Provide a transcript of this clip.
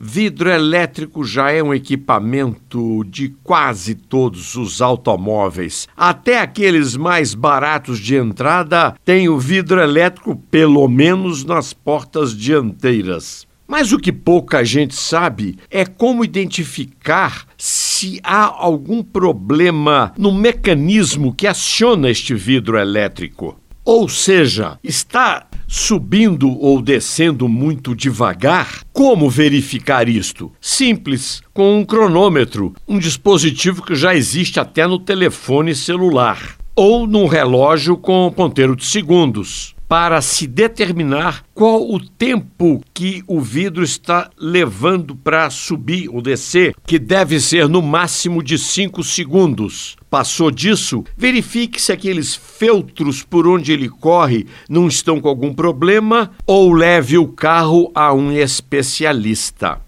Vidro elétrico já é um equipamento de quase todos os automóveis. Até aqueles mais baratos de entrada têm o vidro elétrico, pelo menos nas portas dianteiras. Mas o que pouca gente sabe é como identificar se há algum problema no mecanismo que aciona este vidro elétrico. Ou seja, está subindo ou descendo muito devagar? Como verificar isto? Simples, com um cronômetro, um dispositivo que já existe até no telefone celular, ou num relógio com ponteiro de segundos para se determinar qual o tempo que o vidro está levando para subir ou descer, que deve ser no máximo de 5 segundos. Passou disso, verifique se aqueles feltros por onde ele corre não estão com algum problema ou leve o carro a um especialista.